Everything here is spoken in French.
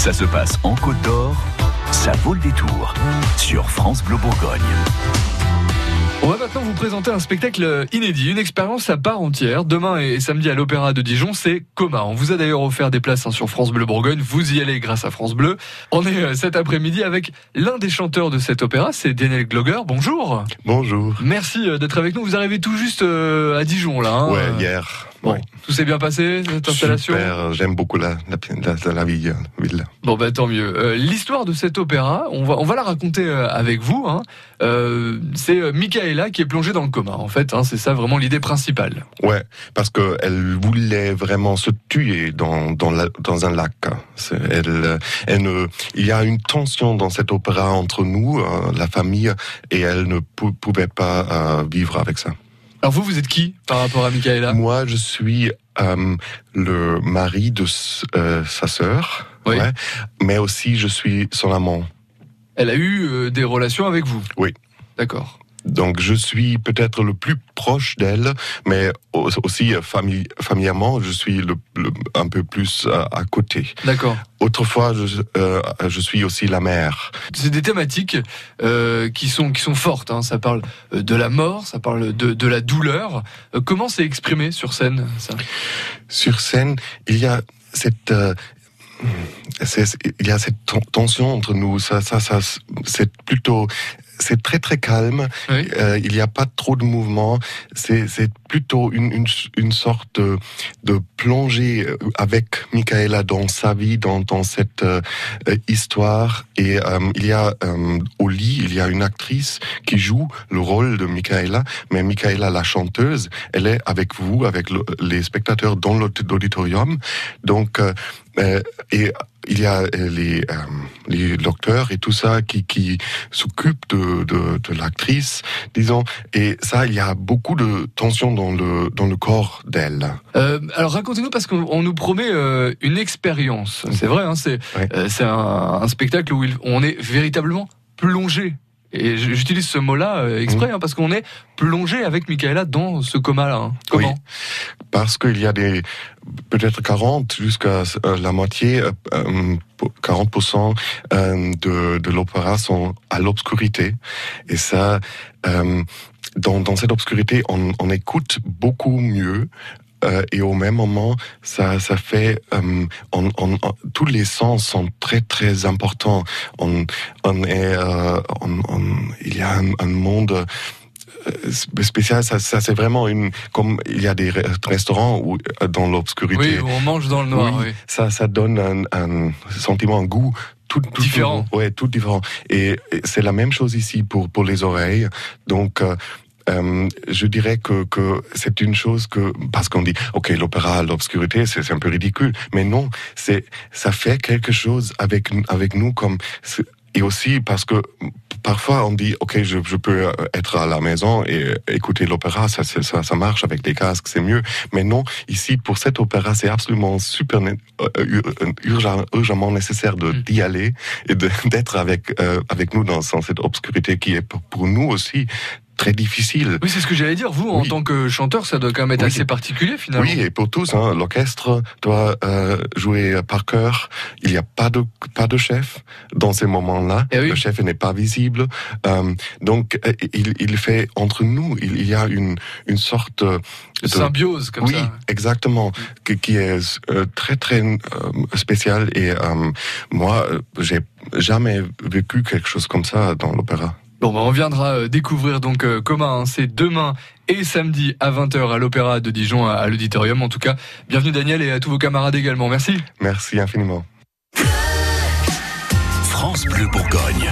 Ça se passe en Côte d'Or, ça vaut le détour sur France Bleu Bourgogne. On va maintenant vous présenter un spectacle inédit, une expérience à part entière. Demain et samedi à l'Opéra de Dijon, c'est Coma. On vous a d'ailleurs offert des places hein, sur France Bleu Bourgogne. Vous y allez grâce à France Bleu. On est euh, cet après-midi avec l'un des chanteurs de cet opéra, c'est Daniel Gloger. Bonjour. Bonjour. Merci euh, d'être avec nous. Vous arrivez tout juste euh, à Dijon là. Hein ouais, hier. Bon, tout s'est bien passé cette installation? Super, j'aime beaucoup la, la, la, la ville. Bon bah tant mieux. Euh, L'histoire de cet opéra, on va on va la raconter euh, avec vous. Hein. Euh, c'est Michaela qui est plongée dans le coma. En fait, hein, c'est ça vraiment l'idée principale. Ouais, parce que elle voulait vraiment se tuer dans dans, la, dans un lac. Elle, elle ne, il y a une tension dans cet opéra entre nous, la famille, et elle ne pouvait pas vivre avec ça. Alors vous, vous êtes qui par rapport à Michaela? Moi, je suis euh, le mari de euh, sa sœur, oui. ouais, mais aussi je suis son amant. Elle a eu euh, des relations avec vous? Oui. D'accord. Donc je suis peut-être le plus proche d'elle, mais aussi famille, familièrement, je suis le, le, un peu plus à, à côté. D'accord. Autrefois, je, euh, je suis aussi la mère. C'est des thématiques euh, qui sont qui sont fortes. Hein. Ça parle de la mort, ça parle de, de la douleur. Euh, comment c'est exprimé sur scène ça? Sur scène, il y a cette euh, il y a cette tension entre nous. Ça, ça, ça, c'est plutôt, c'est très très calme. Oui. Euh, il n'y a pas trop de mouvement. C'est, plutôt une, une, une, sorte de, de plongée avec Michaela dans sa vie, dans, dans cette euh, histoire. Et euh, il y a au lit, il y a une actrice qui joue le rôle de Michaela, mais Michaela, la chanteuse, elle est avec vous, avec le, les spectateurs dans l'auditorium. Donc euh, et il y a les, euh, les docteurs et tout ça qui, qui s'occupent de, de, de l'actrice, disons. Et ça, il y a beaucoup de tension dans le, dans le corps d'elle. Euh, alors racontez-nous, parce qu'on nous promet euh, une expérience. C'est vrai, hein, c'est euh, un, un spectacle où il- on est véritablement plongé. Et j'utilise ce mot-là euh, exprès, hein, parce qu'on est plongé avec Michaela dans ce coma-là. hein. Comment? Oui. Parce qu'il y a des peut-être 40 jusqu'à euh, la moitié, euh, euh, 40% euh, de, de l'opéra sont à l'obscurité. Et ça, dans, dans cette obscurité, on, on écoute beaucoup mieux. Euh, et au même moment, ça, ça fait, euh, on, on, on- tous les sens sont très très importants. On, on est, euh, il y a un, un monde euh, spécial. Ça, ça c'est vraiment une, comme il y a des re- restaurants où euh, dans Oui, l'obscurité, où on mange dans le noir. Oui. oui. ça, ça donne un, un sentiment, un goût tout, tout Différent. Ouais, tout différent. Et, et c'est la même chose ici pour pour les oreilles. Donc euh, je dirais que, que c'est une chose que parce qu'on dit ok l'opéra l'obscurité c'est un peu ridicule mais non c'est ça fait quelque chose avec avec nous comme et aussi parce que parfois on dit ok je, je peux euh, être à la maison et écouter l'opéra ça, ça ça marche avec les casques c'est mieux mais non ici pour cet opéra c'est absolument super euh, ur- urgent- urgemment nécessaire de Mm. d'y aller et d'être avec euh, avec nous dans, dans cette obscurité qui est pour nous aussi très difficile Oui, c'est ce que j'allais dire. Vous, en Oui. tant que chanteur, ça doit quand même être Oui. assez particulier finalement. Oui, et pour tous, hein, l'orchestre doit euh, jouer par cœur. Il n'y a pas de pas de chef dans ces moments-là. Eh oui. Le chef n'est pas visible. Euh, donc, euh, il, il fait entre nous, il, y a une une sorte de Symbiose comme oui, ça. exactement, qui, qui est euh, très très euh, spécial. Et euh, moi, j'ai jamais vécu quelque chose comme ça dans l'opéra. Bon, bah, on viendra euh, découvrir donc euh, comment hein, c'est demain et samedi à 20h à l'Opéra de Dijon à, à l'auditorium. En tout cas, bienvenue Daniel et à tous vos camarades également. Merci. Merci infiniment. France Bleu Bourgogne.